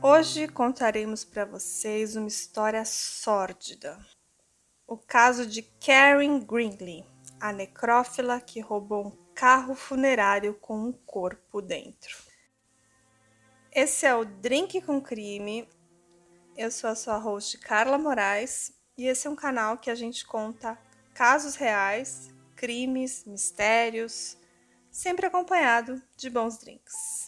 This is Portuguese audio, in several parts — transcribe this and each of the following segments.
Hoje contaremos para vocês uma história sórdida. O caso de Karen Gringley, a necrófila que roubou um carro funerário com um corpo dentro. Esse é o Drink com Crime. Eu sou a sua host Carla Moraes e esse é um canal que a gente conta casos reais, crimes, mistérios, sempre acompanhado de bons drinks.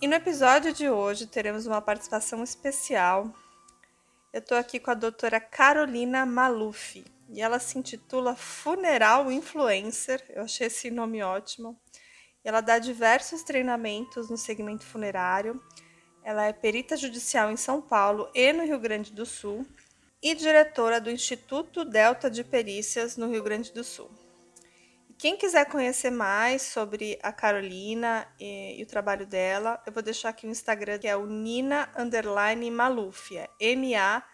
E no episódio de hoje teremos uma participação especial. Eu estou aqui com a doutora Carolina Maluf e ela se intitula Funeral Influencer. Eu achei esse nome ótimo. Ela dá diversos treinamentos no segmento funerário. Ela é perita judicial em São Paulo e no Rio Grande do Sul e diretora do Instituto Delta de Perícias no Rio Grande do Sul. Quem quiser conhecer mais sobre a Carolina e, e, o trabalho dela, eu vou deixar aqui o Instagram, que é o Nina Underline Maluf, é M-A-L-U-F.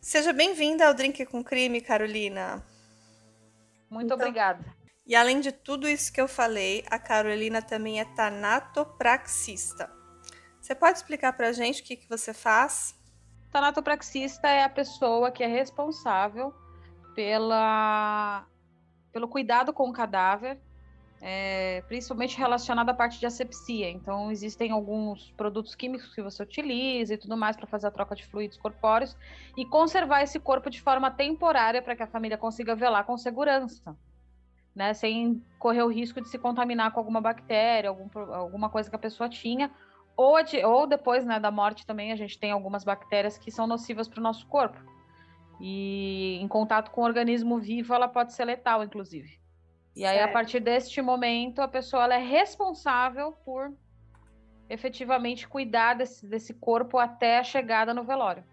Seja bem-vinda ao Drink com Crime, Carolina. Muito então, obrigada. E além de tudo isso que eu falei, a Carolina também é tanatopraxista. Você pode explicar para a gente o que, que você faz? Tanatopraxista é a pessoa que é responsável pela pelo cuidado com o cadáver, é, principalmente relacionado à parte de asepsia. Então, existem alguns produtos químicos que você utiliza e tudo mais para fazer a troca de fluidos corpóreos e conservar esse corpo de forma temporária para que a família consiga velar com segurança. Né, sem correr o risco de se contaminar com alguma bactéria, algum, alguma coisa que a pessoa tinha, ou, ou depois né, da morte também a gente tem algumas bactérias que são nocivas para o nosso corpo. E em contato com o organismo vivo, ela pode ser letal, inclusive. E aí, certo. a partir deste momento, a pessoa é responsável por efetivamente cuidar desse, desse corpo até a chegada no velório.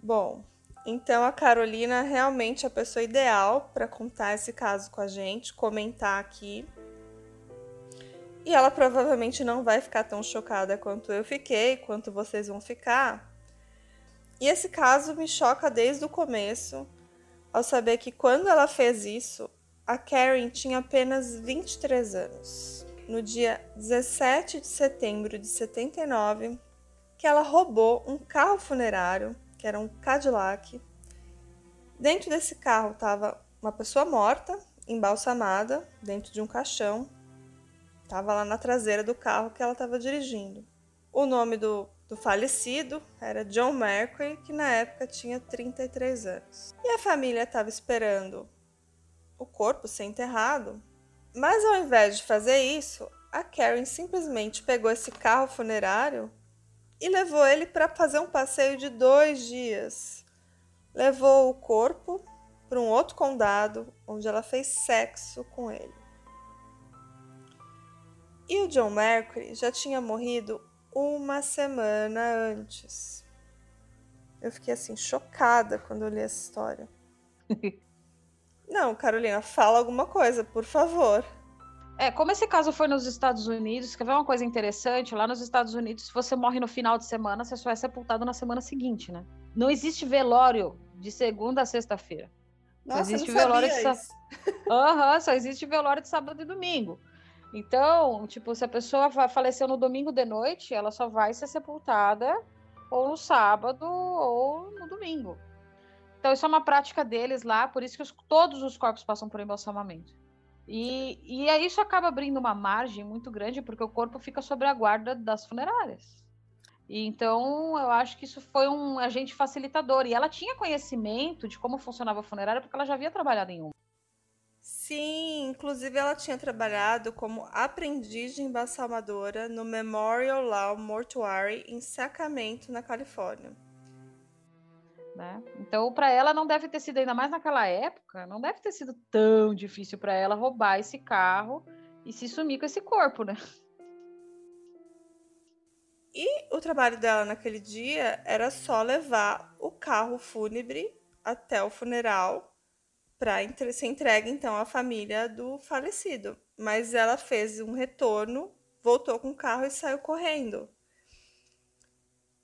Bom, então a Carolina é realmente a pessoa ideal para contar esse caso com a gente, comentar aqui. E ela provavelmente não vai ficar tão chocada quanto eu fiquei, quanto vocês vão ficar, e esse caso me choca desde o começo, ao saber que quando ela fez isso, a Karen tinha apenas 23 anos. No dia 17 de setembro de 79, que ela roubou um carro funerário, que era um Cadillac. Dentro desse carro estava uma pessoa morta, embalsamada, dentro de um caixão. Estava lá na traseira do carro que ela estava dirigindo. O nome do do falecido era John Mercury, que na época tinha 33 anos. E a família estava esperando o corpo ser enterrado, mas ao invés de fazer isso, a Karen simplesmente pegou esse carro funerário e levou ele para fazer um passeio de dois dias. Levou o corpo para um outro condado, onde ela fez sexo com ele. E o John Mercury já tinha morrido uma semana antes. Eu fiquei assim, chocada quando eu li essa história. Não, Carolina, fala alguma coisa, por favor. É, como esse caso foi nos Estados Unidos, quer ver uma coisa interessante? Lá nos Estados Unidos, se você morre no final de semana, você só é sepultado na semana seguinte, né? Não existe velório de segunda a sexta-feira. Nossa, existe não velório de sábado. Aham, uhum, só existe velório de sábado e domingo. Então, tipo, se a pessoa faleceu no domingo de noite, ela só vai ser sepultada ou no sábado ou no domingo. Então, isso é uma prática deles lá, por isso que os, todos os corpos passam por embalsamamento. E, e aí isso acaba abrindo uma margem muito grande, porque o corpo fica sob a guarda das funerárias. E então, eu acho que isso foi um agente facilitador. E ela tinha conhecimento de como funcionava a funerária, porque ela já havia trabalhado em uma. Sim, inclusive ela tinha trabalhado como aprendiz de embalsamadora no Memorial Law Mortuary em Sacramento, na Califórnia. Né? Então, para ela não deve ter sido ainda mais naquela época, não deve ter sido tão difícil para ela roubar esse carro e se sumir com esse corpo, né? E o trabalho dela naquele dia era só levar o carro fúnebre até o funeral para ser entregue então à família do falecido. Mas ela fez um retorno, voltou com o carro e saiu correndo.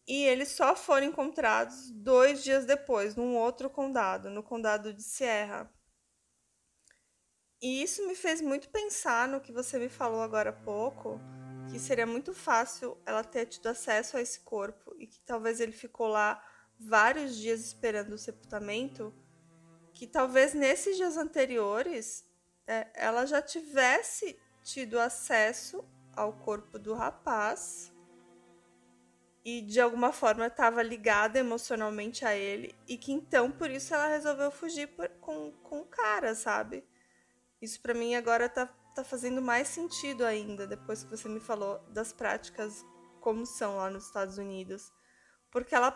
E eles só foram encontrados dois dias depois, num outro condado, no condado de Sierra. E isso me fez muito pensar no que você me falou agora há pouco, que seria muito fácil ela ter tido acesso a esse corpo e que talvez ele ficou lá vários dias esperando o sepultamento, que talvez nesses dias anteriores é, ela já tivesse tido acesso ao corpo do rapaz e de alguma forma estava ligada emocionalmente a ele e que então por isso ela resolveu fugir por, com, com o cara, sabe? Isso para mim agora tá, tá fazendo mais sentido ainda depois que você me falou das práticas como são lá nos Estados Unidos, porque ela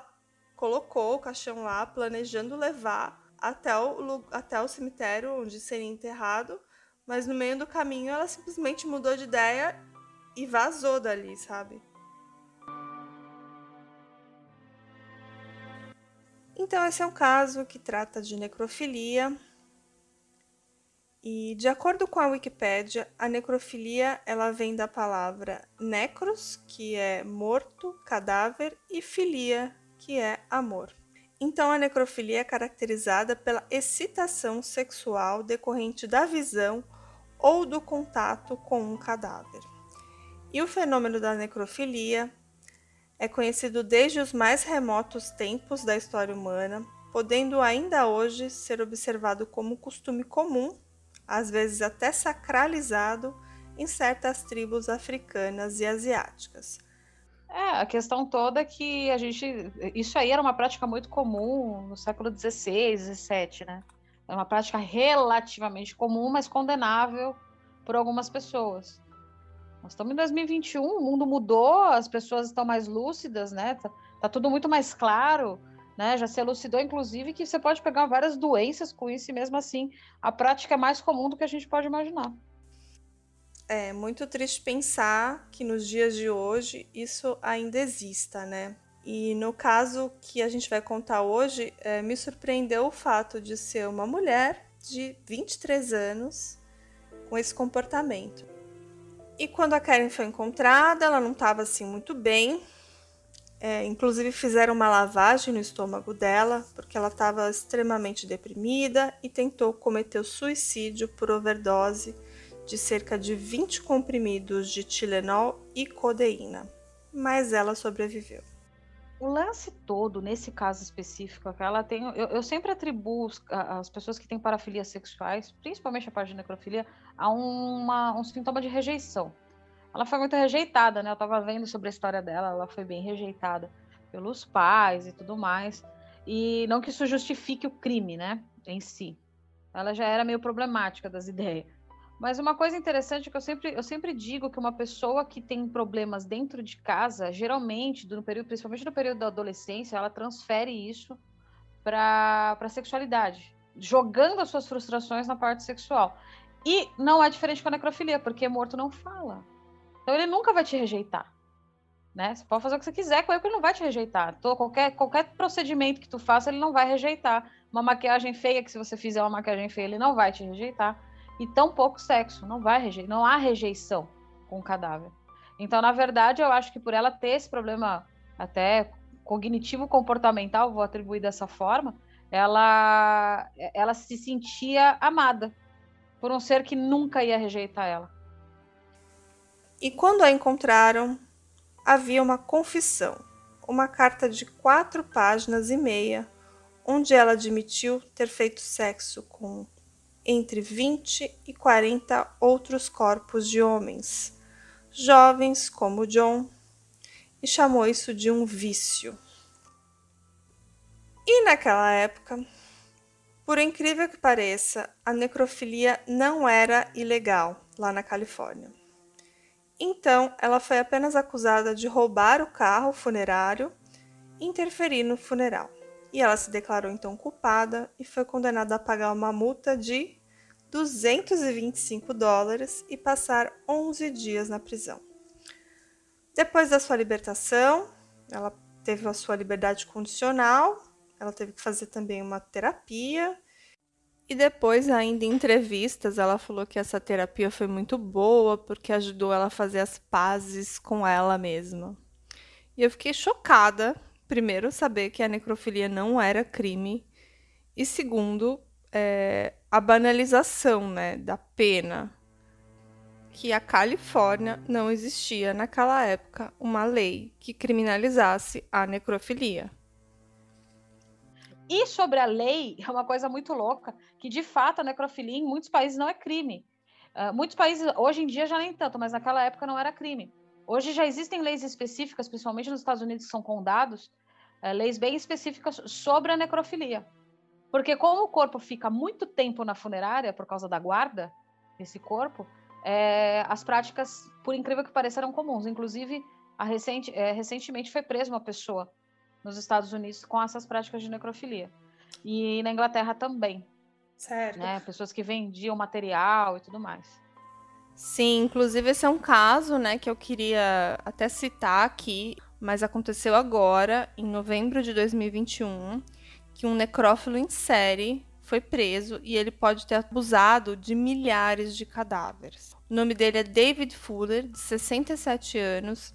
colocou o caixão lá planejando levar até o, até o cemitério onde seria enterrado, mas no meio do caminho ela simplesmente mudou de ideia e vazou dali, sabe? Então, esse é um caso que trata de necrofilia. E, de acordo com a Wikipédia, a necrofilia ela vem da palavra necros, que é morto, cadáver, e filia, que é amor. Então, a necrofilia é caracterizada pela excitação sexual decorrente da visão ou do contato com um cadáver. E o fenômeno da necrofilia é conhecido desde os mais remotos tempos da história humana, podendo ainda hoje ser observado como costume comum, às vezes até sacralizado, em certas tribos africanas e asiáticas. É, a questão toda é que a gente. Isso aí era uma prática muito comum no século XVI, XVII, né? É uma prática relativamente comum, mas condenável por algumas pessoas. Nós estamos em 2021, o mundo mudou, as pessoas estão mais lúcidas, né? Tá, tá, tudo muito mais claro, né? Já se elucidou, inclusive, que você pode pegar várias doenças com isso e mesmo assim a prática é mais comum do que a gente pode imaginar. É muito triste pensar que nos dias de hoje isso ainda exista, né? E no caso que a gente vai contar hoje, é, me surpreendeu o fato de ser uma mulher de 23 anos com esse comportamento. E quando a Karen foi encontrada, ela não estava assim muito bem. É, inclusive fizeram uma lavagem no estômago dela, porque ela estava extremamente deprimida e tentou cometer o suicídio por overdose de cerca de 20 comprimidos de Tilenol e codeína. Mas ela sobreviveu. O lance todo, nesse caso específico, ela tem. Eu, eu sempre atribuo as pessoas que têm parafilias sexuais, principalmente a parte de necrofilia, a uma, um sintoma de rejeição. Ela foi muito rejeitada, né? Eu estava vendo sobre a história dela, ela foi bem rejeitada pelos pais e tudo mais. E não que isso justifique o crime, né? Em si. Ela já era meio problemática das ideias. Mas uma coisa interessante é que eu sempre, eu sempre digo que uma pessoa que tem problemas dentro de casa, geralmente, no período, principalmente no período da adolescência, ela transfere isso para a sexualidade, jogando as suas frustrações na parte sexual. E não é diferente com a necrofilia, porque morto não fala. Então ele nunca vai te rejeitar. Né? Você pode fazer o que você quiser com ele, ele não vai te rejeitar. Todo, qualquer, qualquer procedimento que tu faça, ele não vai rejeitar. Uma maquiagem feia, que se você fizer uma maquiagem feia, ele não vai te rejeitar. E tão pouco sexo, não vai rejeitar. Não há rejeição com o cadáver. Então, na verdade, eu acho que por ela ter esse problema até cognitivo comportamental, vou atribuir dessa forma, ela ela se sentia amada por um ser que nunca ia rejeitar ela. E quando a encontraram, havia uma confissão, uma carta de quatro páginas e meia, onde ela admitiu ter feito sexo com entre 20 e 40 outros corpos de homens, jovens como John, e chamou isso de um vício. E naquela época, por incrível que pareça, a necrofilia não era ilegal lá na Califórnia. Então, ela foi apenas acusada de roubar o carro funerário e interferir no funeral. E ela se declarou então culpada e foi condenada a pagar uma multa de 225 dólares e passar 11 dias na prisão. Depois da sua libertação, ela teve a sua liberdade condicional ela teve que fazer também uma terapia. E depois, ainda em entrevistas, ela falou que essa terapia foi muito boa porque ajudou ela a fazer as pazes com ela mesma. E eu fiquei chocada, primeiro, saber que a necrofilia não era crime, e segundo, é, a banalização né, da pena. que a Califórnia não existia naquela época uma lei que criminalizasse a necrofilia. E sobre a lei, é uma coisa muito louca, que de fato a necrofilia em muitos países não é crime. Uh, muitos países, hoje em dia já nem tanto, mas naquela época não era crime. Hoje já existem leis específicas, principalmente nos Estados Unidos, que são condados, leis bem específicas sobre a necrofilia. Porque como o corpo fica muito tempo na funerária por causa da guarda desse corpo, é, as práticas, por incrível que pareça, eram comuns. Inclusive, recente, é, recentemente foi presa uma pessoa nos Estados Unidos com essas práticas de necrofilia. E na Inglaterra também. Certo. Né? Pessoas que vendiam material e tudo mais. Sim, inclusive esse é um caso, né, que eu queria até citar aqui, mas aconteceu agora, em novembro de 2021, que um necrófilo em série foi preso e ele pode ter abusado de milhares de cadáveres. O nome dele é David Fuller, de 67 anos,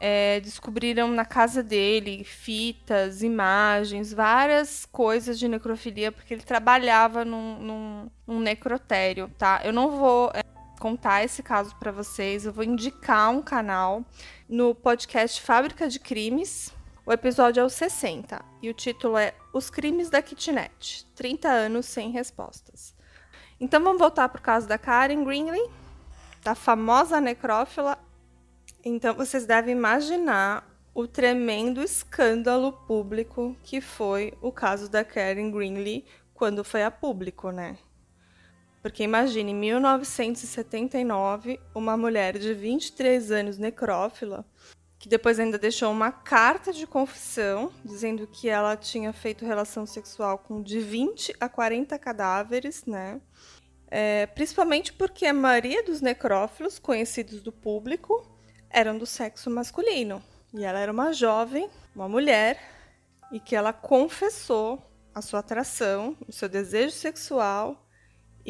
é, descobriram na casa dele fitas, imagens, várias coisas de necrofilia, porque ele trabalhava num, num, num necrotério, tá? Eu não vou é, contar esse caso para vocês, eu vou indicar um canal no podcast Fábrica de Crimes. O episódio é o 60 e o título é Os Crimes da Kitnet 30 anos sem respostas. Então vamos voltar para o caso da Karen Greenley, da famosa necrófila então vocês devem imaginar o tremendo escândalo público que foi o caso da Karen Greenlee quando foi a público, né? Porque imagine, em 1979, uma mulher de 23 anos necrófila, que depois ainda deixou uma carta de confissão dizendo que ela tinha feito relação sexual com de 20 a 40 cadáveres, né? É, principalmente porque a maioria dos necrófilos conhecidos do público eram do sexo masculino. E ela era uma jovem, uma mulher, e que ela confessou a sua atração, o seu desejo sexual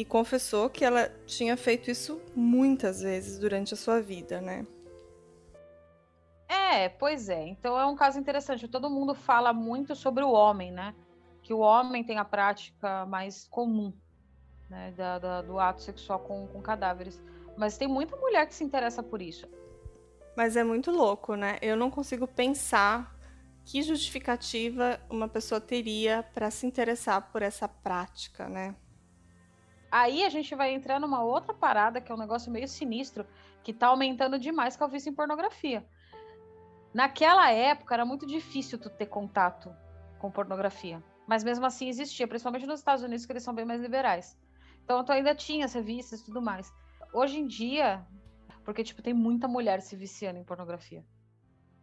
e confessou que ela tinha feito isso muitas vezes durante a sua vida, né? É, pois é. Então é um caso interessante. Todo mundo fala muito sobre o homem, né? Que o homem tem a prática mais comum né? da, da do ato sexual com, com cadáveres. Mas tem muita mulher que se interessa por isso. Mas é muito louco, né? Eu não consigo pensar que justificativa uma pessoa teria para se interessar por essa prática, né? Aí a gente vai entrar numa outra parada que é um negócio meio sinistro, que tá aumentando demais, que é o vício em pornografia. Naquela época era muito difícil tu ter contato com pornografia, mas mesmo assim existia, principalmente nos Estados Unidos, que eles são bem mais liberais. Então tu ainda tinha as revistas e tudo mais. Hoje em dia, porque, tipo, tem muita mulher se viciando em pornografia.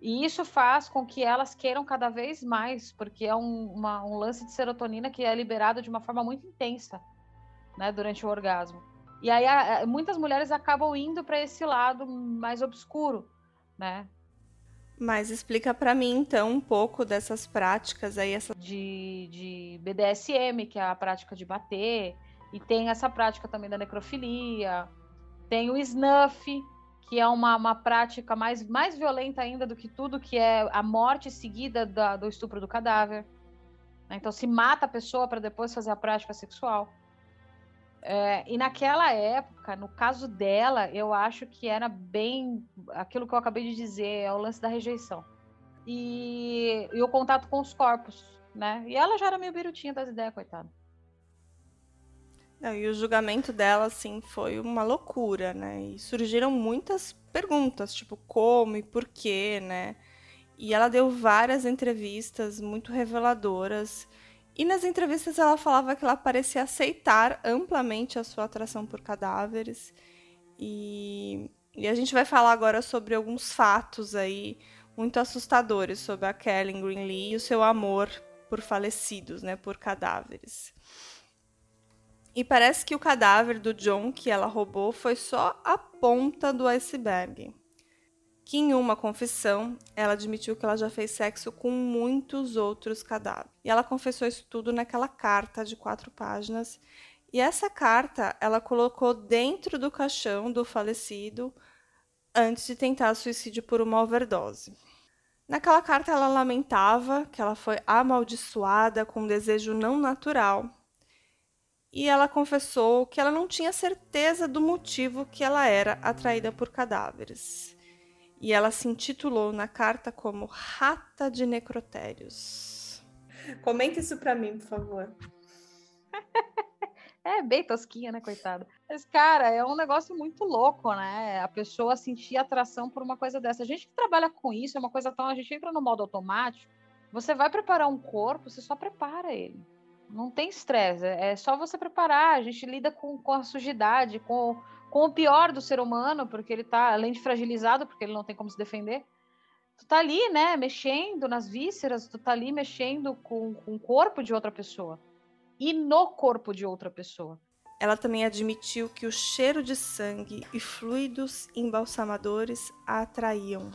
E isso faz com que elas queiram cada vez mais, porque é um, uma, um lance de serotonina que é liberado de uma forma muito intensa, né, durante o orgasmo. E aí a, muitas mulheres acabam indo para esse lado mais obscuro, né? Mas explica para mim então um pouco dessas práticas aí essa de, de BDSM, que é a prática de bater, e tem essa prática também da necrofilia, tem o snuff, que é uma, uma prática mais, mais violenta ainda do que tudo, que é a morte seguida da, do estupro do cadáver. Né? Então, se mata a pessoa para depois fazer a prática sexual. É, e naquela época, no caso dela, eu acho que era bem aquilo que eu acabei de dizer, é o lance da rejeição. E, e o contato com os corpos, né? E ela já era meio birutinha das ideias, coitada. Não, e o julgamento dela, assim, foi uma loucura, né? E surgiram muitas perguntas, tipo, como e por quê, né? E ela deu várias entrevistas muito reveladoras. E nas entrevistas ela falava que ela parecia aceitar amplamente a sua atração por cadáveres. E, e a gente vai falar agora sobre alguns fatos aí muito assustadores sobre a Kelly Greenlee e o seu amor por falecidos, né, por cadáveres. E parece que o cadáver do John que ela roubou foi só a ponta do iceberg. Que em uma confissão, ela admitiu que ela já fez sexo com muitos outros cadáveres. E ela confessou isso tudo naquela carta de quatro páginas. E essa carta ela colocou dentro do caixão do falecido antes de tentar suicídio por uma overdose. Naquela carta, ela lamentava que ela foi amaldiçoada com um desejo não natural e ela confessou que ela não tinha certeza do motivo que ela era atraída por cadáveres. E ela se intitulou na carta como Rata de Necrotérios. Comenta isso para mim, por favor. É bem tosquinha, né, coitada. Mas, cara, é um negócio muito louco, né? A pessoa sentir atração por uma coisa dessa. A gente que trabalha com isso, é uma coisa tão. A gente entra no modo automático. Você vai preparar um corpo, você só prepara ele. Não tem estresse, é só você preparar. A gente lida com, com a sujidade, com, com o pior do ser humano, porque ele tá, além de fragilizado, porque ele não tem como se defender. Tu tá ali, né, mexendo nas vísceras, tu tá ali mexendo com, com o corpo de outra pessoa e no corpo de outra pessoa. Ela também admitiu que o cheiro de sangue e fluidos embalsamadores a atraíam.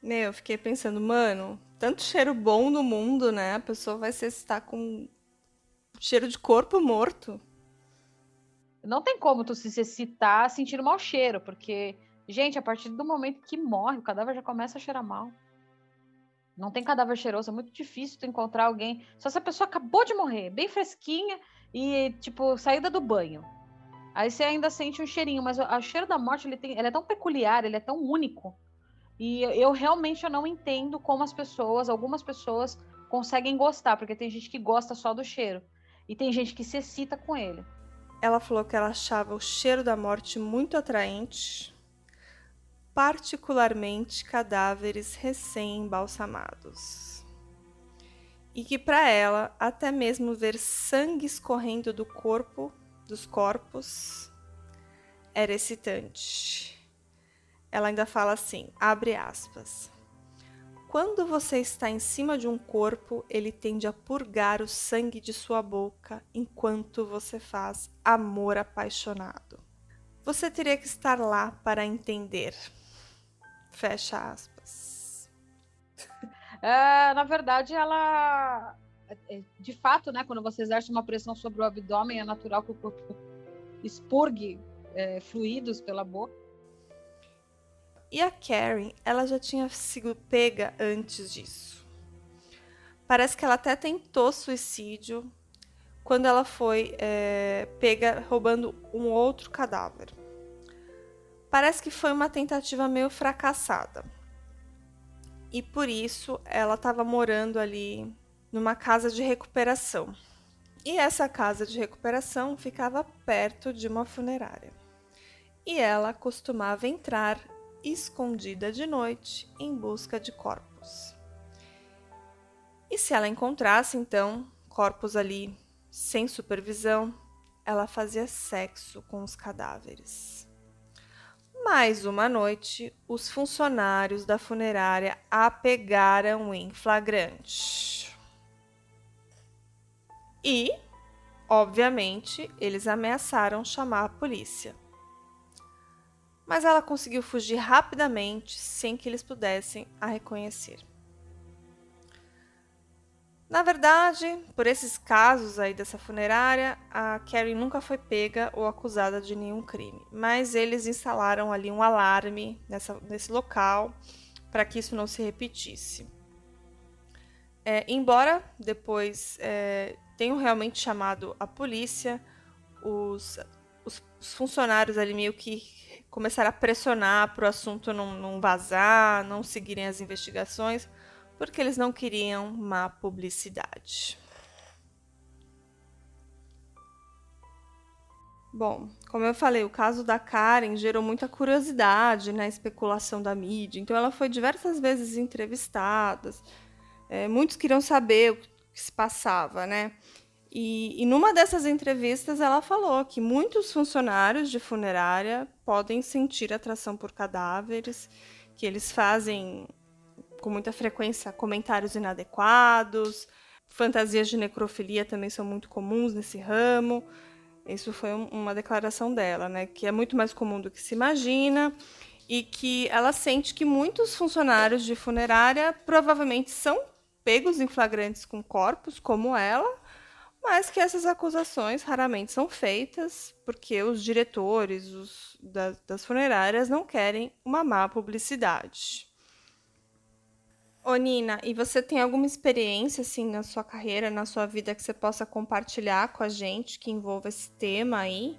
Meu, eu fiquei pensando, mano, tanto cheiro bom no mundo, né? A pessoa vai se excitar com cheiro de corpo morto. Não tem como tu se excitar sentindo mau cheiro, porque, gente, a partir do momento que morre, o cadáver já começa a cheirar mal. Não tem cadáver cheiroso, é muito difícil tu encontrar alguém. Só se a pessoa acabou de morrer, bem fresquinha e, tipo, saída do banho. Aí você ainda sente um cheirinho, mas o cheiro da morte ele, tem, ele é tão peculiar, ele é tão único. E eu realmente eu não entendo como as pessoas, algumas pessoas, conseguem gostar, porque tem gente que gosta só do cheiro. E tem gente que se excita com ele. Ela falou que ela achava o cheiro da morte muito atraente, particularmente cadáveres recém-embalsamados. E que para ela, até mesmo ver sangue escorrendo do corpo, dos corpos, era excitante. Ela ainda fala assim, abre aspas. Quando você está em cima de um corpo, ele tende a purgar o sangue de sua boca enquanto você faz amor apaixonado. Você teria que estar lá para entender. Fecha aspas. É, na verdade, ela. É, de fato, né, quando você exerce uma pressão sobre o abdômen, é natural que o corpo expurgue é, fluidos pela boca. E a Karen, ela já tinha sido pega antes disso. Parece que ela até tentou suicídio quando ela foi é, pega roubando um outro cadáver. Parece que foi uma tentativa meio fracassada. E por isso ela estava morando ali numa casa de recuperação. E essa casa de recuperação ficava perto de uma funerária. E ela costumava entrar escondida de noite em busca de corpos. E se ela encontrasse então corpos ali sem supervisão, ela fazia sexo com os cadáveres. Mais uma noite, os funcionários da funerária a pegaram em flagrante. E, obviamente, eles ameaçaram chamar a polícia. Mas ela conseguiu fugir rapidamente sem que eles pudessem a reconhecer. Na verdade, por esses casos aí dessa funerária, a Carrie nunca foi pega ou acusada de nenhum crime, mas eles instalaram ali um alarme nessa, nesse local para que isso não se repetisse. É, embora depois é, tenham realmente chamado a polícia, os, os, os, funcionários ali meio que começaram a pressionar para o assunto não, não vazar, não seguirem as investigações porque eles não queriam má publicidade. Bom, como eu falei, o caso da Karen gerou muita curiosidade na né, especulação da mídia, então ela foi diversas vezes entrevistada. É, muitos queriam saber o que se passava, né? E, e numa dessas entrevistas ela falou que muitos funcionários de funerária podem sentir atração por cadáveres, que eles fazem com muita frequência comentários inadequados, fantasias de necrofilia também são muito comuns nesse ramo. Isso foi um, uma declaração dela, né, que é muito mais comum do que se imagina e que ela sente que muitos funcionários de funerária provavelmente são pegos em flagrantes com corpos como ela, mas que essas acusações raramente são feitas porque os diretores os, das, das funerárias não querem uma má publicidade. Ô Nina, e você tem alguma experiência assim na sua carreira, na sua vida que você possa compartilhar com a gente que envolva esse tema aí?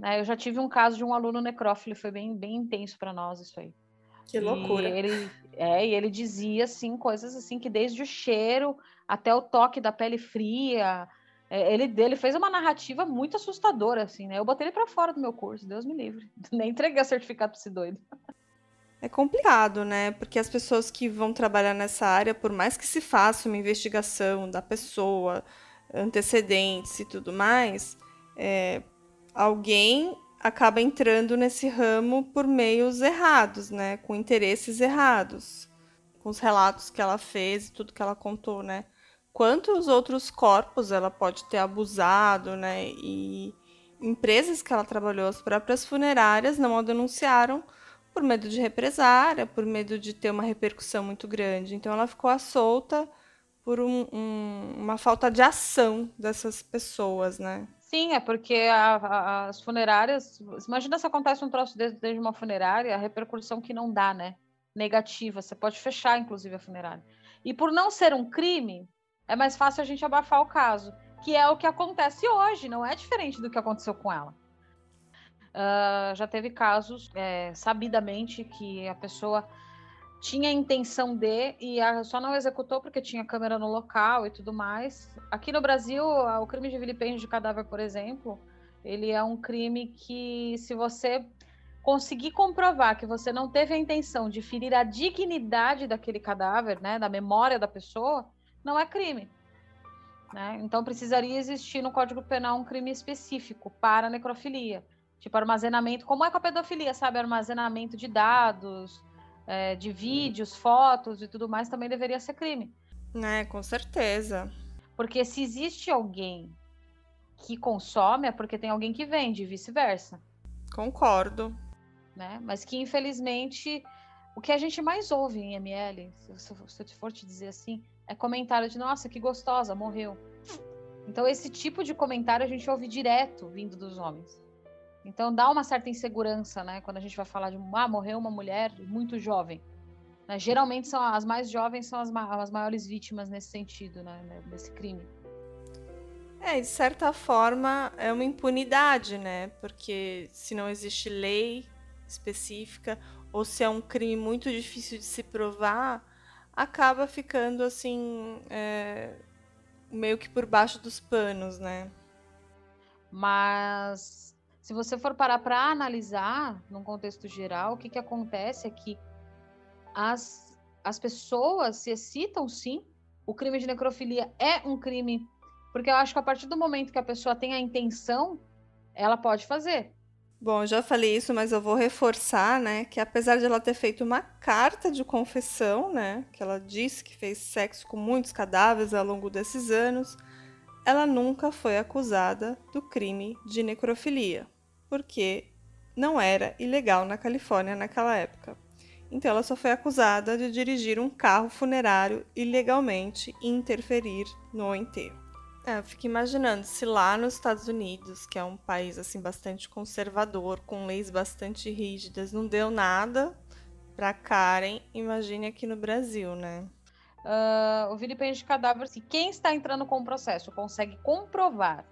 É, eu já tive um caso de um aluno necrófilo, foi bem, bem intenso para nós isso aí. Que loucura. E ele, é, e ele dizia assim coisas assim que desde o cheiro até o toque da pele fria, é, ele dele fez uma narrativa muito assustadora assim, né? Eu botei ele para fora do meu curso, Deus me livre. Nem entreguei a certificado para esse doido. É complicado, né? Porque as pessoas que vão trabalhar nessa área, por mais que se faça uma investigação da pessoa, antecedentes e tudo mais, é, alguém acaba entrando nesse ramo por meios errados, né? Com interesses errados. Com os relatos que ela fez e tudo que ela contou, né? Quantos outros corpos ela pode ter abusado, né? E empresas que ela trabalhou, as próprias funerárias, não a denunciaram por medo de represária, por medo de ter uma repercussão muito grande. Então ela ficou à solta por um, um, uma falta de ação dessas pessoas, né? Sim, é porque a, a, as funerárias. Imagina se acontece um troço desde, desde uma funerária, a repercussão que não dá, né? Negativa. Você pode fechar, inclusive, a funerária. E por não ser um crime, é mais fácil a gente abafar o caso, que é o que acontece hoje, não é diferente do que aconteceu com ela. Uh, já teve casos, é, sabidamente, que a pessoa tinha a intenção de e só não executou porque tinha câmera no local e tudo mais. Aqui no Brasil, o crime de vilipêndio de cadáver, por exemplo, ele é um crime que, se você conseguir comprovar que você não teve a intenção de ferir a dignidade daquele cadáver, né, da memória da pessoa, não é crime. Né? Então precisaria existir no Código Penal um crime específico para necrofilia. Tipo, armazenamento, como é com a pedofilia, sabe? Armazenamento de dados, é, de vídeos, fotos e tudo mais, também deveria ser crime. É, com certeza. Porque se existe alguém que consome, é porque tem alguém que vende, e vice-versa. Concordo. Né? Mas que, infelizmente, o que a gente mais ouve em ML, se eu for te dizer assim, é comentário de nossa, que gostosa, morreu. Então, esse tipo de comentário a gente ouve direto vindo dos homens. Então dá uma certa insegurança, né? Quando a gente vai falar de ah, morreu uma mulher muito jovem. Né? Geralmente são as mais jovens são as, ma as maiores vítimas nesse sentido, né? Nesse crime. É, de certa forma é uma impunidade, né? Porque se não existe lei específica ou se é um crime muito difícil de se provar, acaba ficando assim é, meio que por baixo dos panos, né? Mas se você for parar para analisar, num contexto geral, o que, que acontece é que as, as pessoas se excitam sim. O crime de necrofilia é um crime, porque eu acho que a partir do momento que a pessoa tem a intenção, ela pode fazer. Bom, já falei isso, mas eu vou reforçar, né, que apesar de ela ter feito uma carta de confissão, né, que ela disse que fez sexo com muitos cadáveres ao longo desses anos, ela nunca foi acusada do crime de necrofilia porque não era ilegal na Califórnia naquela época. Então ela só foi acusada de dirigir um carro funerário ilegalmente e interferir no enterro. É, eu fico imaginando se lá nos Estados Unidos, que é um país assim bastante conservador, com leis bastante rígidas, não deu nada para Karen, imagine aqui no Brasil, né? Uh, o vilipêndio de cadáver, se quem está entrando com o processo consegue comprovar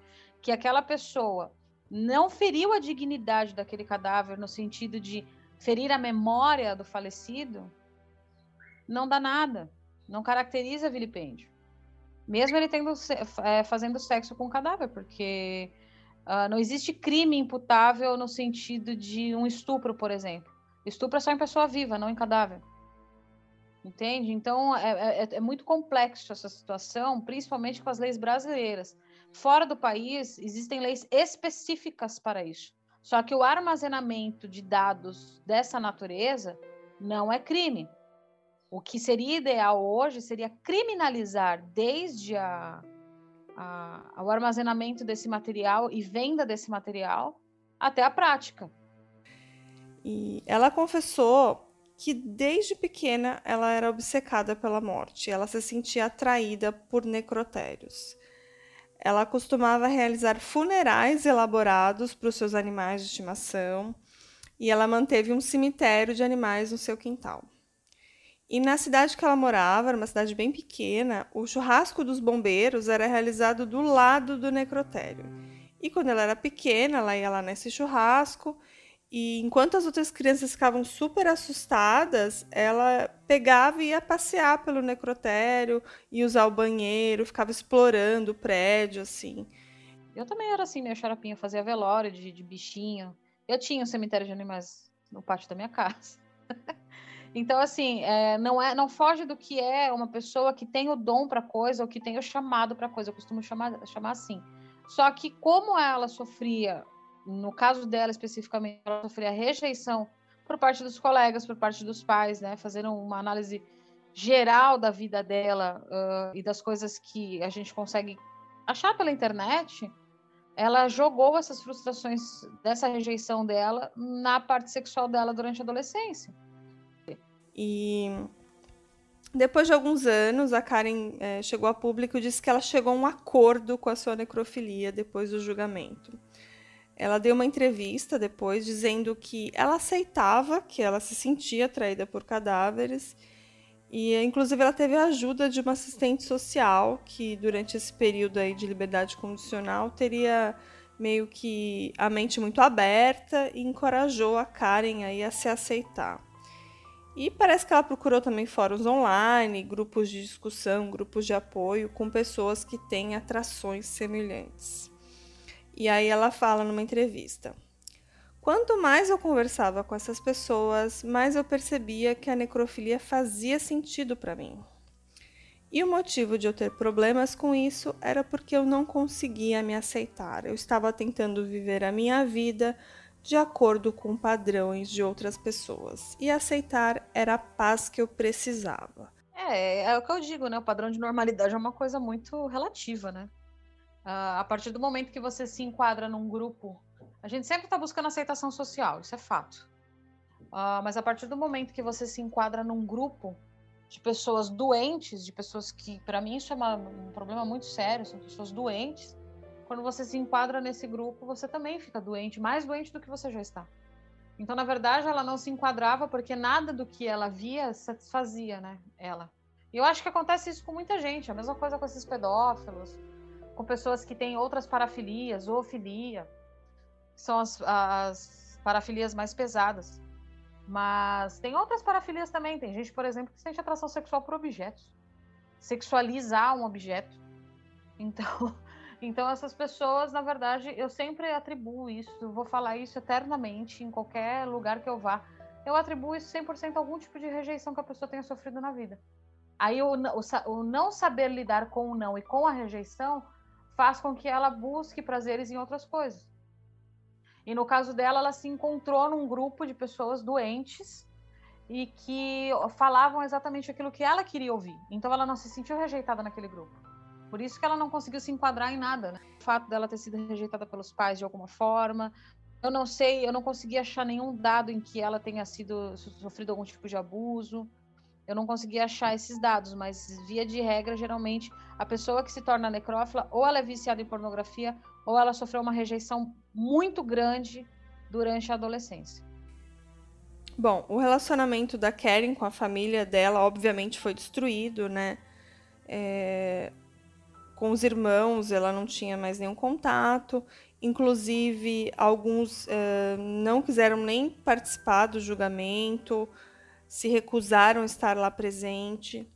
que aquela pessoa não feriu a dignidade daquele cadáver no sentido de ferir a memória do falecido, não dá nada. Não caracteriza vilipêndio. Mesmo ele tendo, é, fazendo sexo com o cadáver, porque uh, não existe crime imputável no sentido de um estupro, por exemplo. Estupro é só em pessoa viva, não em cadáver. Entende? Então é, é, é muito complexo essa situação, principalmente com as leis brasileiras. Fora do país, existem leis específicas para isso. Só que o armazenamento de dados dessa natureza não é crime. O que seria ideal hoje seria criminalizar desde a, a, o armazenamento desse material e venda desse material até a prática. E ela confessou que desde pequena ela era obcecada pela morte, ela se sentia atraída por necrotérios. Ela costumava realizar funerais elaborados para os seus animais de estimação e ela manteve um cemitério de animais no seu quintal. E na cidade que ela morava, uma cidade bem pequena, o churrasco dos bombeiros era realizado do lado do necrotério. E quando ela era pequena, ela ia lá nesse churrasco e enquanto as outras crianças ficavam super assustadas, ela pegava e ia passear pelo necrotério, ia usar o banheiro, ficava explorando o prédio, assim. Eu também era assim, minha xarapinha, fazia velório de, de bichinho. Eu tinha um cemitério de animais no pátio da minha casa. então, assim, é, não é, não foge do que é uma pessoa que tem o dom para coisa ou que tem o chamado para coisa. Eu costumo chamar, chamar assim. Só que como ela sofria no caso dela especificamente, ela sofria rejeição por parte dos colegas, por parte dos pais, né? Fazendo uma análise geral da vida dela uh, e das coisas que a gente consegue achar pela internet, ela jogou essas frustrações dessa rejeição dela na parte sexual dela durante a adolescência. E depois de alguns anos, a Karen é, chegou a público e disse que ela chegou a um acordo com a sua necrofilia depois do julgamento. Ela deu uma entrevista depois dizendo que ela aceitava que ela se sentia atraída por cadáveres e inclusive ela teve a ajuda de uma assistente social que durante esse período aí de liberdade condicional teria meio que a mente muito aberta e encorajou a Karen aí a se aceitar. E parece que ela procurou também fóruns online, grupos de discussão, grupos de apoio com pessoas que têm atrações semelhantes. E aí ela fala numa entrevista: Quanto mais eu conversava com essas pessoas, mais eu percebia que a necrofilia fazia sentido para mim. E o motivo de eu ter problemas com isso era porque eu não conseguia me aceitar. Eu estava tentando viver a minha vida de acordo com padrões de outras pessoas. E aceitar era a paz que eu precisava. É, é o que eu digo, né? O padrão de normalidade é uma coisa muito relativa, né? Uh, a partir do momento que você se enquadra num grupo, a gente sempre está buscando aceitação social, isso é fato. Uh, mas a partir do momento que você se enquadra num grupo de pessoas doentes, de pessoas que, para mim, isso é uma, um problema muito sério, são pessoas doentes. Quando você se enquadra nesse grupo, você também fica doente, mais doente do que você já está. Então, na verdade, ela não se enquadrava porque nada do que ela via satisfazia, né? Ela. E eu acho que acontece isso com muita gente. A mesma coisa com esses pedófilos, com pessoas que têm outras parafilias, zoofilia, são as, as parafilias mais pesadas. Mas tem outras parafilias também. Tem gente, por exemplo, que sente atração sexual por objetos. Sexualizar um objeto. Então, então essas pessoas, na verdade, eu sempre atribuo isso, vou falar isso eternamente, em qualquer lugar que eu vá. Eu atribuo isso 100% a algum tipo de rejeição que a pessoa tenha sofrido na vida. Aí o, o, o não saber lidar com o não e com a rejeição faz com que ela busque prazeres em outras coisas. E no caso dela, ela se encontrou num grupo de pessoas doentes e que falavam exatamente aquilo que ela queria ouvir. Então ela não se sentiu rejeitada naquele grupo. Por isso que ela não conseguiu se enquadrar em nada. Né? O fato dela ter sido rejeitada pelos pais de alguma forma. Eu não sei, eu não consegui achar nenhum dado em que ela tenha sido sofrido algum tipo de abuso. Eu não consegui achar esses dados, mas via de regra, geralmente, a pessoa que se torna necrófila, ou ela é viciada em pornografia, ou ela sofreu uma rejeição muito grande durante a adolescência. Bom, o relacionamento da Karen com a família dela, obviamente, foi destruído, né? É... Com os irmãos, ela não tinha mais nenhum contato. Inclusive, alguns uh, não quiseram nem participar do julgamento se recusaram a estar lá presente.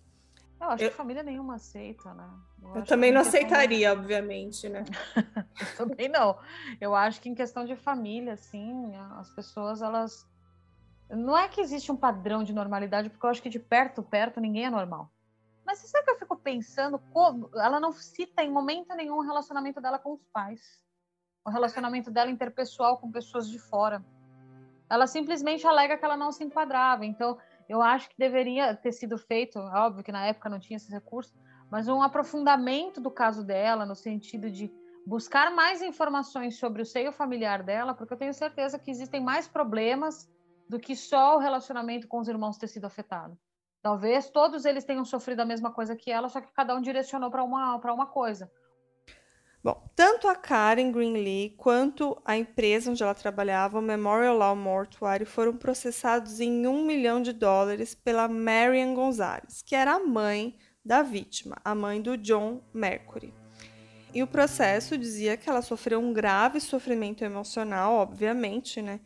Eu acho eu... que família nenhuma aceita, né? Eu, eu também não aceitaria, obviamente, né? eu também não. Eu acho que em questão de família, assim, as pessoas, elas. Não é que existe um padrão de normalidade, porque eu acho que de perto, perto, ninguém é normal. Mas você sabe que eu fico pensando como ela não cita em momento nenhum o relacionamento dela com os pais, o relacionamento dela interpessoal com pessoas de fora. Ela simplesmente alega que ela não se enquadrava. Então, eu acho que deveria ter sido feito, óbvio que na época não tinha esses recursos, mas um aprofundamento do caso dela, no sentido de buscar mais informações sobre o seio familiar dela, porque eu tenho certeza que existem mais problemas do que só o relacionamento com os irmãos ter sido afetado. Talvez todos eles tenham sofrido a mesma coisa que ela, só que cada um direcionou para uma, uma coisa. Bom, tanto a Karen Greenlee quanto a empresa onde ela trabalhava, o Memorial Law Mortuary, foram processados em um milhão de dólares pela Marian Gonzalez, que era a mãe da vítima, a mãe do John Mercury. E o processo dizia que ela sofreu um grave sofrimento emocional, obviamente, né?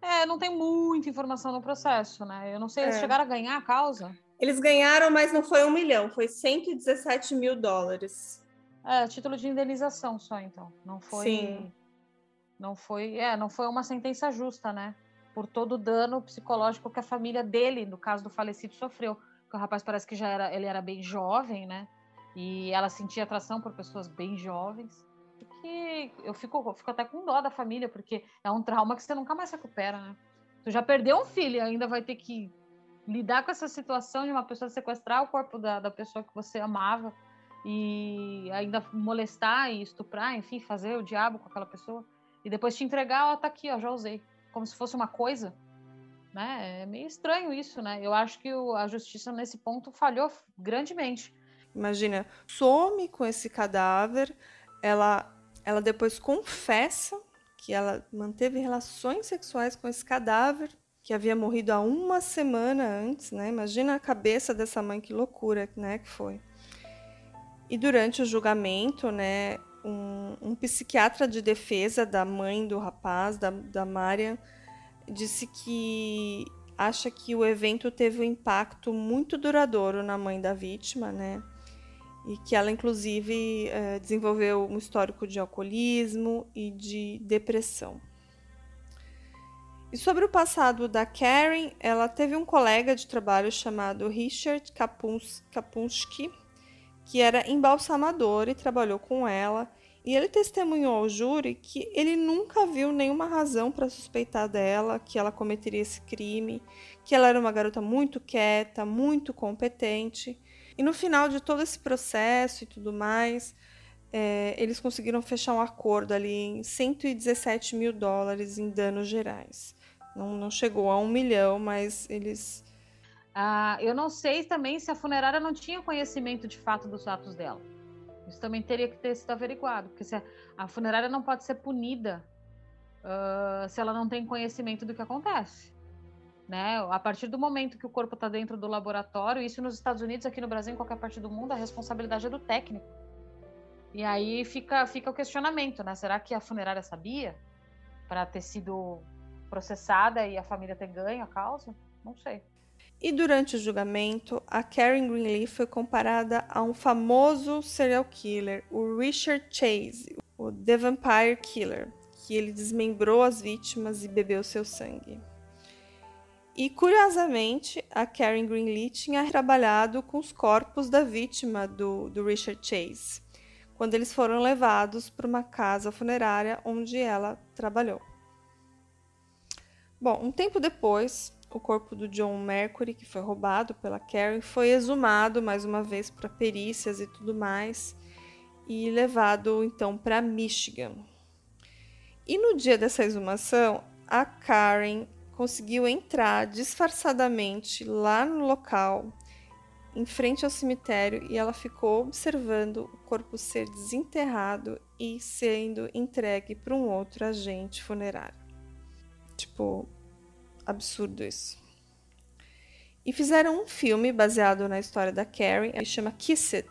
É, não tem muita informação no processo, né? Eu não sei, eles é. chegaram a ganhar a causa? Eles ganharam, mas não foi um milhão, foi 117 mil dólares. É, título de indenização só, então. Não foi. Sim. Não foi. É, não foi uma sentença justa, né? Por todo o dano psicológico que a família dele, no caso do falecido, sofreu. Porque o rapaz parece que já era, ele era bem jovem, né? E ela sentia atração por pessoas bem jovens. Que eu fico, eu fico até com dó da família, porque é um trauma que você nunca mais recupera, né? Tu já perdeu um filho e ainda vai ter que lidar com essa situação de uma pessoa sequestrar o corpo da, da pessoa que você amava e ainda molestar e estuprar, enfim, fazer o diabo com aquela pessoa e depois te entregar, ó, tá aqui, ó, já usei, como se fosse uma coisa, né? É meio estranho isso, né? Eu acho que o, a justiça nesse ponto falhou grandemente. Imagina, some com esse cadáver, ela, ela depois confessa que ela manteve relações sexuais com esse cadáver que havia morrido há uma semana antes, né? Imagina a cabeça dessa mãe, que loucura, né, que foi. E durante o julgamento, né, um, um psiquiatra de defesa da mãe do rapaz, da, da disse que acha que o evento teve um impacto muito duradouro na mãe da vítima, né? E que ela, inclusive, é, desenvolveu um histórico de alcoolismo e de depressão. E sobre o passado da Karen, ela teve um colega de trabalho chamado Richard Kapunsky, que era embalsamador e trabalhou com ela. E ele testemunhou ao júri que ele nunca viu nenhuma razão para suspeitar dela que ela cometeria esse crime, que ela era uma garota muito quieta, muito competente. E no final de todo esse processo e tudo mais, é, eles conseguiram fechar um acordo ali em 117 mil dólares em danos gerais. Não, não chegou a um milhão, mas eles. Ah, eu não sei também se a funerária não tinha conhecimento de fato dos atos dela. Isso também teria que ter sido averiguado, porque a, a, funerária não pode ser punida uh, se ela não tem conhecimento do que acontece. Né? A partir do momento que o corpo está dentro do laboratório, isso nos Estados Unidos, aqui no Brasil, em qualquer parte do mundo, a responsabilidade é do técnico. E aí fica, fica o questionamento, né? Será que a funerária sabia para ter sido processada e a família ter ganho a causa? Não sei. E durante o julgamento, a Karen Greenlee foi comparada a um famoso serial killer, o Richard Chase, o The Vampire Killer, que ele desmembrou as vítimas e bebeu seu sangue. E curiosamente, a Karen Greenlee tinha trabalhado com os corpos da vítima do, do Richard Chase, quando eles foram levados para uma casa funerária onde ela trabalhou. Bom, um tempo depois, o corpo do John Mercury, que foi roubado pela Karen, foi exumado mais uma vez para perícias e tudo mais e levado então para Michigan. E no dia dessa exumação, a Karen conseguiu entrar disfarçadamente lá no local, em frente ao cemitério, e ela ficou observando o corpo ser desenterrado e sendo entregue para um outro agente funerário. Tipo, absurdo isso. E fizeram um filme baseado na história da Carrie, que chama Kiss It.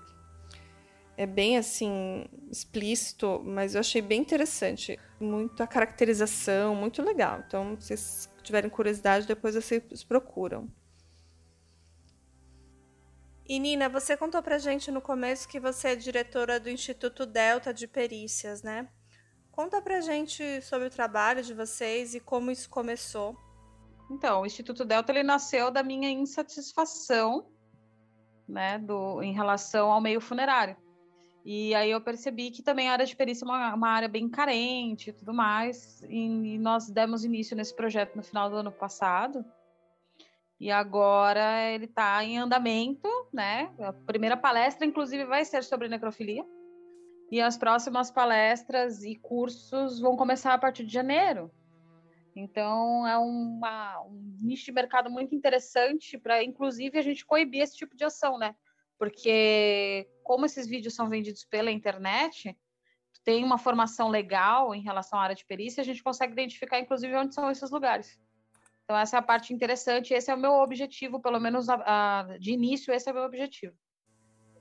É bem assim, explícito, mas eu achei bem interessante. Muita caracterização, muito legal. Então, vocês tiverem curiosidade, depois vocês procuram. E Nina, você contou pra gente no começo que você é diretora do Instituto Delta de Perícias, né? Conta pra gente sobre o trabalho de vocês e como isso começou. Então, o Instituto Delta ele nasceu da minha insatisfação, né, do, em relação ao meio funerário. E aí eu percebi que também a área de perícia é uma, uma área bem carente e tudo mais. E, e, nós demos início nesse projeto no final do ano passado. E agora ele está em andamento, né? A primeira palestra, inclusive, vai ser sobre necrofilia. E as próximas palestras e cursos vão começar a partir de janeiro. Então, é uma, um nicho de mercado muito interessante para, inclusive, a gente coibir esse tipo de ação, né? Porque, como esses vídeos são vendidos pela internet, tem uma formação legal em relação à área de perícia, a gente consegue identificar, inclusive, onde são esses lugares. Então, essa é a parte interessante, esse é o meu objetivo, pelo menos a, a, de início, esse é o meu objetivo.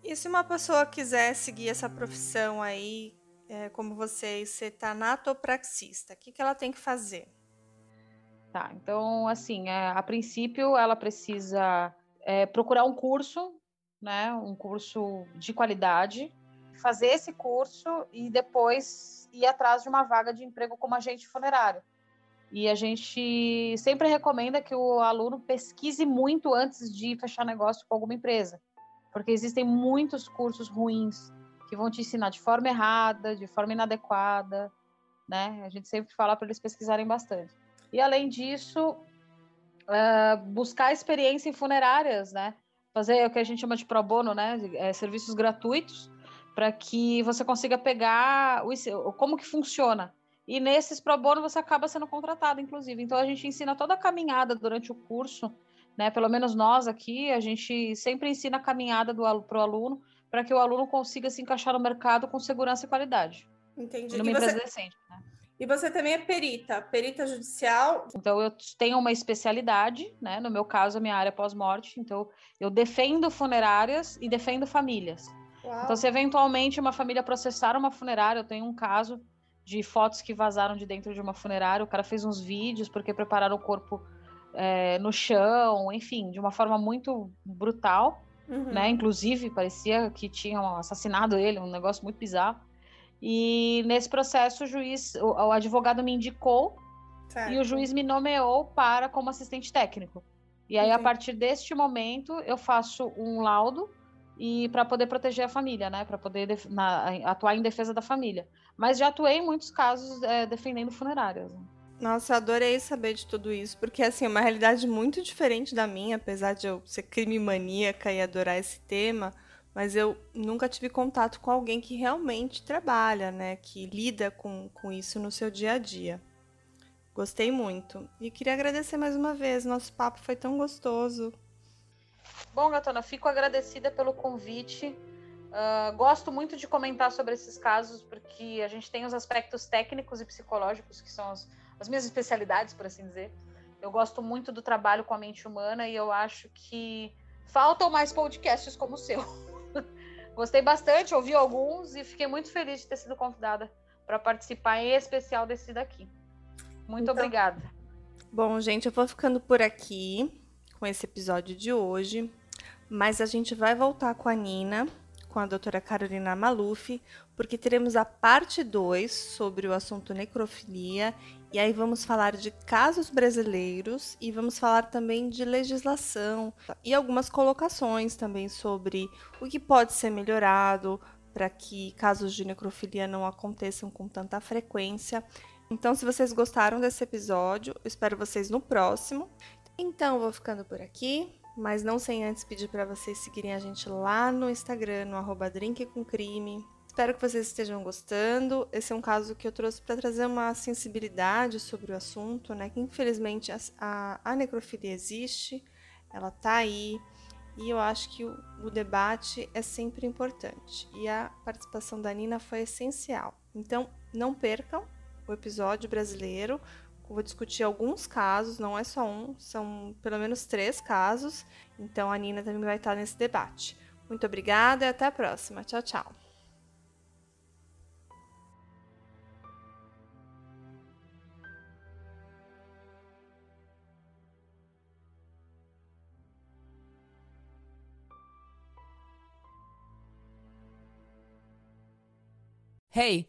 E se uma pessoa quiser seguir essa profissão aí, é, como você, ser tanatopraxista, o que, que ela tem que fazer? Tá, então, assim, é, a princípio, ela precisa é, procurar um curso, né, um curso de qualidade, fazer esse curso e depois ir atrás de uma vaga de emprego como agente funerário. E a gente sempre recomenda que o aluno pesquise muito antes de fechar negócio com alguma empresa, porque existem muitos cursos ruins que vão te ensinar de forma errada, de forma inadequada, né? A gente sempre fala para eles pesquisarem bastante. E além disso, uh, buscar experiência em funerárias, né? Fazer o que a gente chama de pro bono, né? É, serviços gratuitos para que você consiga pegar o, como que funciona. E nesses pro bono você acaba sendo contratado, inclusive. Então a gente ensina toda a caminhada durante o curso, né? Pelo menos nós aqui, a gente sempre ensina a caminhada do para o aluno para que o aluno consiga se encaixar no mercado com segurança e qualidade. Entendi. Numa e empresa você... decente, né? E você também é perita, perita judicial? Então, eu tenho uma especialidade, né? No meu caso, a minha área é pós-morte. Então, eu defendo funerárias e defendo famílias. Uau. Então, se eventualmente uma família processar uma funerária, eu tenho um caso de fotos que vazaram de dentro de uma funerária, o cara fez uns vídeos porque prepararam o corpo é, no chão, enfim, de uma forma muito brutal, uhum. né? Inclusive, parecia que tinham assassinado ele, um negócio muito bizarro. E nesse processo, o juiz, o, o advogado me indicou certo. e o juiz me nomeou para como assistente técnico. E aí, Entendi. a partir deste momento, eu faço um laudo e para poder proteger a família, né? Para poder na, atuar em defesa da família. Mas já atuei em muitos casos é, defendendo funerárias. Né? Nossa, adorei saber de tudo isso, porque assim, é uma realidade muito diferente da minha, apesar de eu ser crime maníaca e adorar esse tema, mas eu nunca tive contato com alguém que realmente trabalha, né? Que lida com, com isso no seu dia a dia. Gostei muito. E queria agradecer mais uma vez, nosso papo foi tão gostoso. Bom, Gatona, fico agradecida pelo convite. Uh, gosto muito de comentar sobre esses casos, porque a gente tem os aspectos técnicos e psicológicos, que são as, as minhas especialidades, por assim dizer. Eu gosto muito do trabalho com a mente humana e eu acho que faltam mais podcasts como o seu. Gostei bastante, ouvi alguns e fiquei muito feliz de ter sido convidada para participar, em especial desse daqui. Muito então, obrigada. Bom, gente, eu vou ficando por aqui com esse episódio de hoje. Mas a gente vai voltar com a Nina, com a doutora Carolina Maluf, porque teremos a parte 2 sobre o assunto necrofilia. E aí vamos falar de casos brasileiros e vamos falar também de legislação e algumas colocações também sobre o que pode ser melhorado para que casos de necrofilia não aconteçam com tanta frequência. Então, se vocês gostaram desse episódio, espero vocês no próximo. Então, vou ficando por aqui. Mas não sem antes pedir para vocês seguirem a gente lá no Instagram, no arroba. Espero que vocês estejam gostando. Esse é um caso que eu trouxe para trazer uma sensibilidade sobre o assunto, né? Que infelizmente a, a, a necrofilia existe, ela tá aí, e eu acho que o, o, debate é sempre importante. E a participação da Nina foi essencial. Então, não percam o episódio brasileiro Vou discutir alguns casos, não é só um, são pelo menos três casos. Então a Nina também vai estar nesse debate. Muito obrigada e até a próxima. Tchau, tchau. Hey!